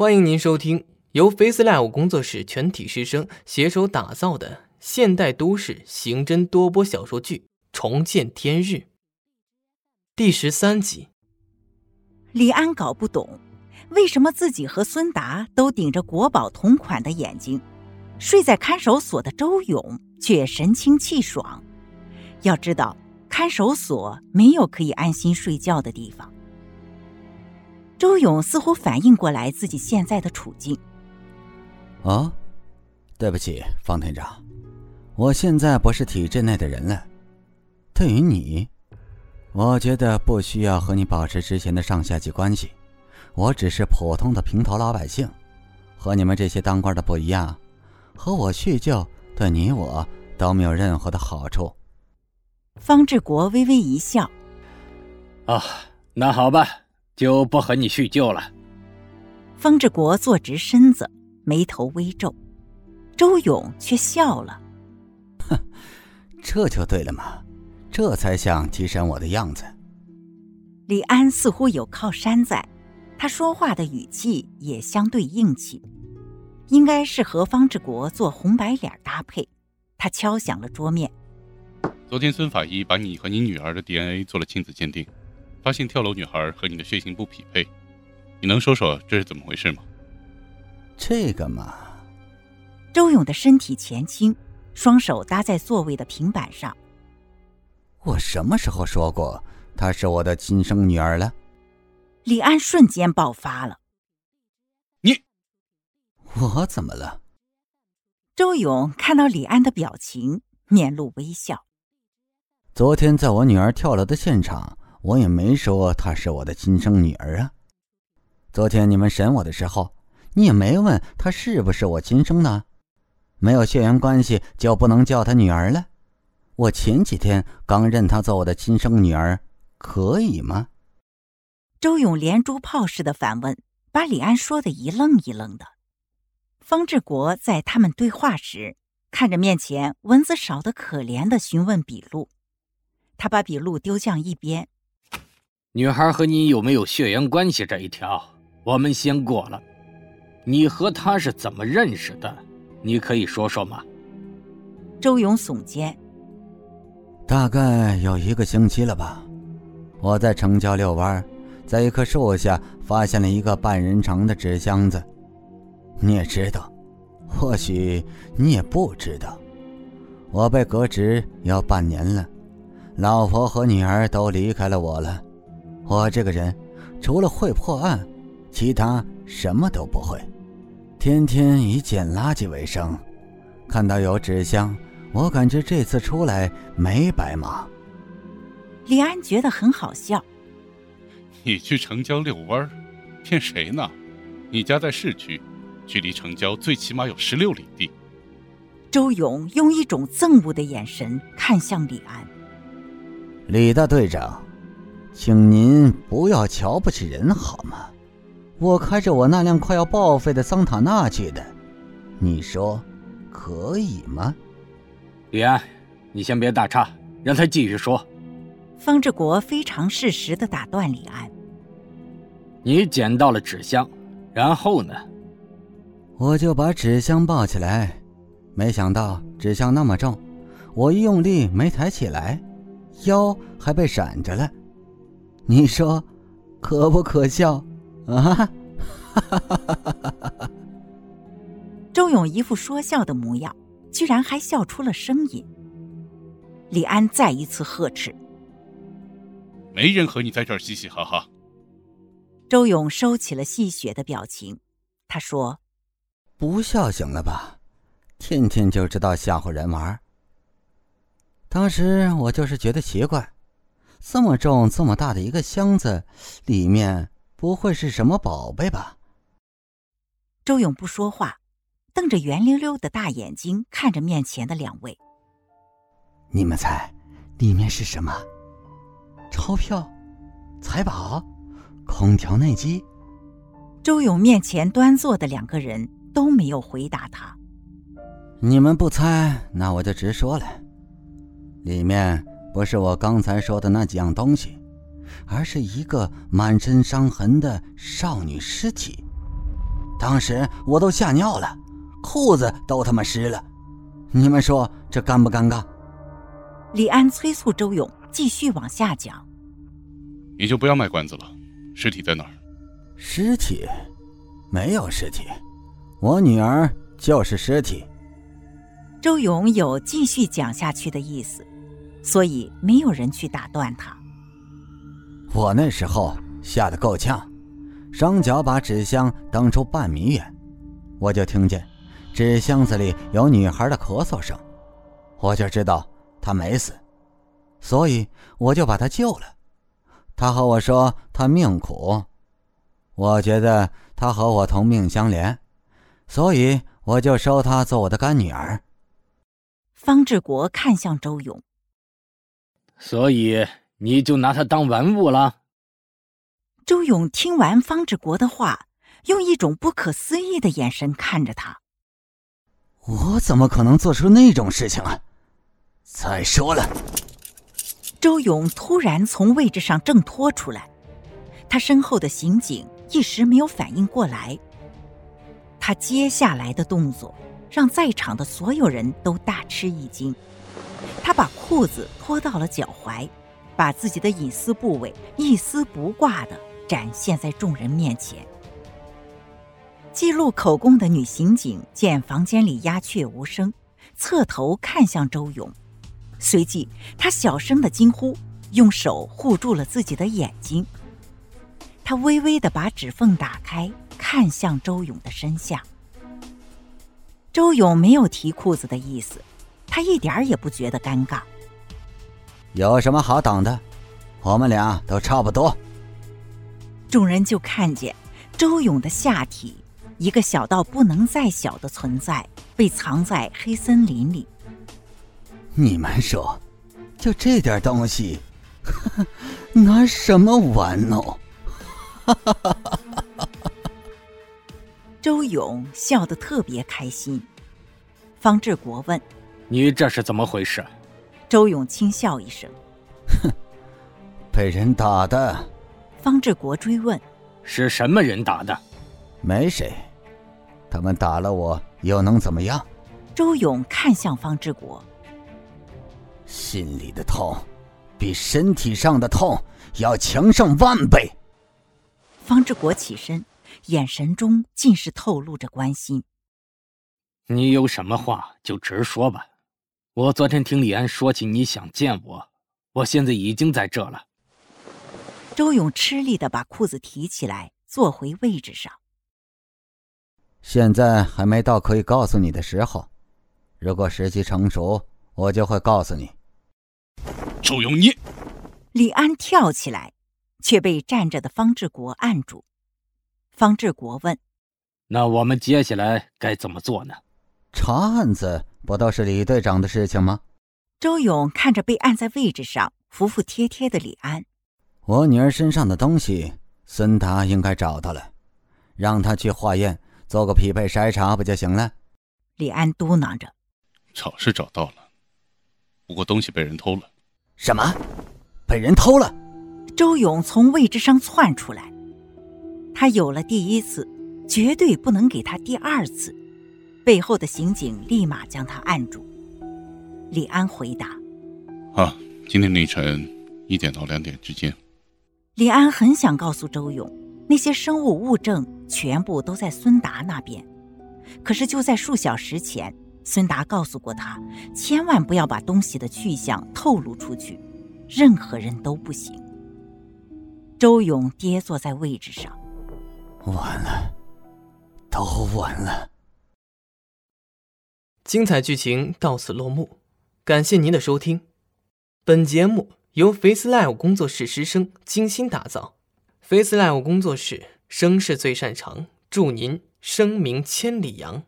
欢迎您收听由 FaceLive 工作室全体师生携手打造的现代都市刑侦多播小说剧《重见天日》第十三集。李安搞不懂，为什么自己和孙达都顶着国宝同款的眼睛，睡在看守所的周勇却神清气爽。要知道，看守所没有可以安心睡觉的地方。周勇似乎反应过来自己现在的处境。啊，对不起，方团长，我现在不是体制内的人了。对于你，我觉得不需要和你保持之前的上下级关系。我只是普通的平头老百姓，和你们这些当官的不一样。和我叙旧，对你我都没有任何的好处。方志国微微一笑：“啊，那好吧。”就不和你叙旧了。方志国坐直身子，眉头微皱，周勇却笑了：“哼，这就对了嘛，这才像提审我的样子。”李安似乎有靠山在，他说话的语气也相对硬气，应该是和方志国做红白脸搭配。他敲响了桌面：“昨天孙法医把你和你女儿的 DNA 做了亲子鉴定。”发现跳楼女孩和你的血型不匹配，你能说说这是怎么回事吗？这个嘛，周勇的身体前倾，双手搭在座位的平板上。我什么时候说过她是我的亲生女儿了？李安瞬间爆发了。你，我怎么了？周勇看到李安的表情，面露微笑。昨天在我女儿跳楼的现场。我也没说她是我的亲生女儿啊。昨天你们审我的时候，你也没问她是不是我亲生的，没有血缘关系就不能叫她女儿了。我前几天刚认她做我的亲生女儿，可以吗？周勇连珠炮似的反问，把李安说的一愣一愣的。方志国在他们对话时，看着面前文字少得可怜的询问笔录，他把笔录丢向一边。女孩和你有没有血缘关系这一条，我们先过了。你和她是怎么认识的？你可以说说吗？周勇耸肩，大概有一个星期了吧。我在城郊遛弯，在一棵树下发现了一个半人长的纸箱子。你也知道，或许你也不知道，我被革职要半年了，老婆和女儿都离开了我了。我这个人，除了会破案，其他什么都不会，天天以捡垃圾为生。看到有纸箱，我感觉这次出来没白忙。李安觉得很好笑。你去城郊遛弯，骗谁呢？你家在市区，距离城郊最起码有十六里地。周勇用一种憎恶的眼神看向李安。李大队长。请您不要瞧不起人好吗？我开着我那辆快要报废的桑塔纳去的，你说可以吗？李安，你先别打岔，让他继续说。方志国非常适时的打断李安：“你捡到了纸箱，然后呢？”我就把纸箱抱起来，没想到纸箱那么重，我一用力没抬起来，腰还被闪着了。你说，可不可笑啊？周勇一副说笑的模样，居然还笑出了声音。李安再一次呵斥：“没人和你在这儿嘻嘻哈哈。”周勇收起了戏谑的表情，他说：“不笑行了吧？天天就知道吓唬人玩。当时我就是觉得奇怪。”这么重、这么大的一个箱子，里面不会是什么宝贝吧？周勇不说话，瞪着圆溜溜的大眼睛看着面前的两位。你们猜，里面是什么？钞票、财宝、空调内机？周勇面前端坐的两个人都没有回答他。你们不猜，那我就直说了，里面。不是我刚才说的那几样东西，而是一个满身伤痕的少女尸体。当时我都吓尿了，裤子都他妈湿了。你们说这尴不尴尬？李安催促周勇继续往下讲。你就不要卖关子了，尸体在哪儿？尸体？没有尸体，我女儿就是尸体。周勇有继续讲下去的意思，所以没有人去打断他。我那时候吓得够呛，双脚把纸箱蹬出半米远，我就听见纸箱子里有女孩的咳嗽声，我就知道她没死，所以我就把她救了。她和我说她命苦，我觉得她和我同命相连，所以我就收她做我的干女儿。方志国看向周勇，所以。你就拿他当玩物了？周勇听完方志国的话，用一种不可思议的眼神看着他。我怎么可能做出那种事情啊？再说了，周勇突然从位置上挣脱出来，他身后的刑警一时没有反应过来。他接下来的动作让在场的所有人都大吃一惊。他把裤子脱到了脚踝。把自己的隐私部位一丝不挂的展现在众人面前。记录口供的女刑警见房间里鸦雀无声，侧头看向周勇，随即她小声的惊呼，用手护住了自己的眼睛。她微微的把指缝打开，看向周勇的身下。周勇没有提裤子的意思，他一点也不觉得尴尬。有什么好等的？我们俩都差不多。众人就看见周勇的下体，一个小到不能再小的存在，被藏在黑森林里。你们说，就这点东西，拿什么玩哦？周勇笑得特别开心。方志国问：“你这是怎么回事？”周勇轻笑一声：“哼，被人打的。”方志国追问：“是什么人打的？”“没谁，他们打了我又能怎么样？”周勇看向方志国：“心里的痛，比身体上的痛要强上万倍。”方志国起身，眼神中尽是透露着关心：“你有什么话就直说吧。”我昨天听李安说起你想见我，我现在已经在这了。周勇吃力的把裤子提起来，坐回位置上。现在还没到可以告诉你的时候，如果时机成熟，我就会告诉你。周勇，你！李安跳起来，却被站着的方志国按住。方志国问：“那我们接下来该怎么做呢？”查案子。不都是李队长的事情吗？周勇看着被按在位置上、服服帖帖的李安，我女儿身上的东西，孙达应该找到了，让他去化验，做个匹配筛查不就行了？李安嘟囔着：“找是找到了，不过东西被人偷了。”什么？被人偷了？周勇从位置上窜出来，他有了第一次，绝对不能给他第二次。背后的刑警立马将他按住。李安回答：“啊，今天凌晨一点到两点之间。”李安很想告诉周勇，那些生物物证全部都在孙达那边，可是就在数小时前，孙达告诉过他，千万不要把东西的去向透露出去，任何人都不行。周勇跌坐在位置上，完了，都完了。精彩剧情到此落幕，感谢您的收听。本节目由 Face Live 工作室师生精心打造，Face Live 工作室声势最擅长，祝您声名千里扬。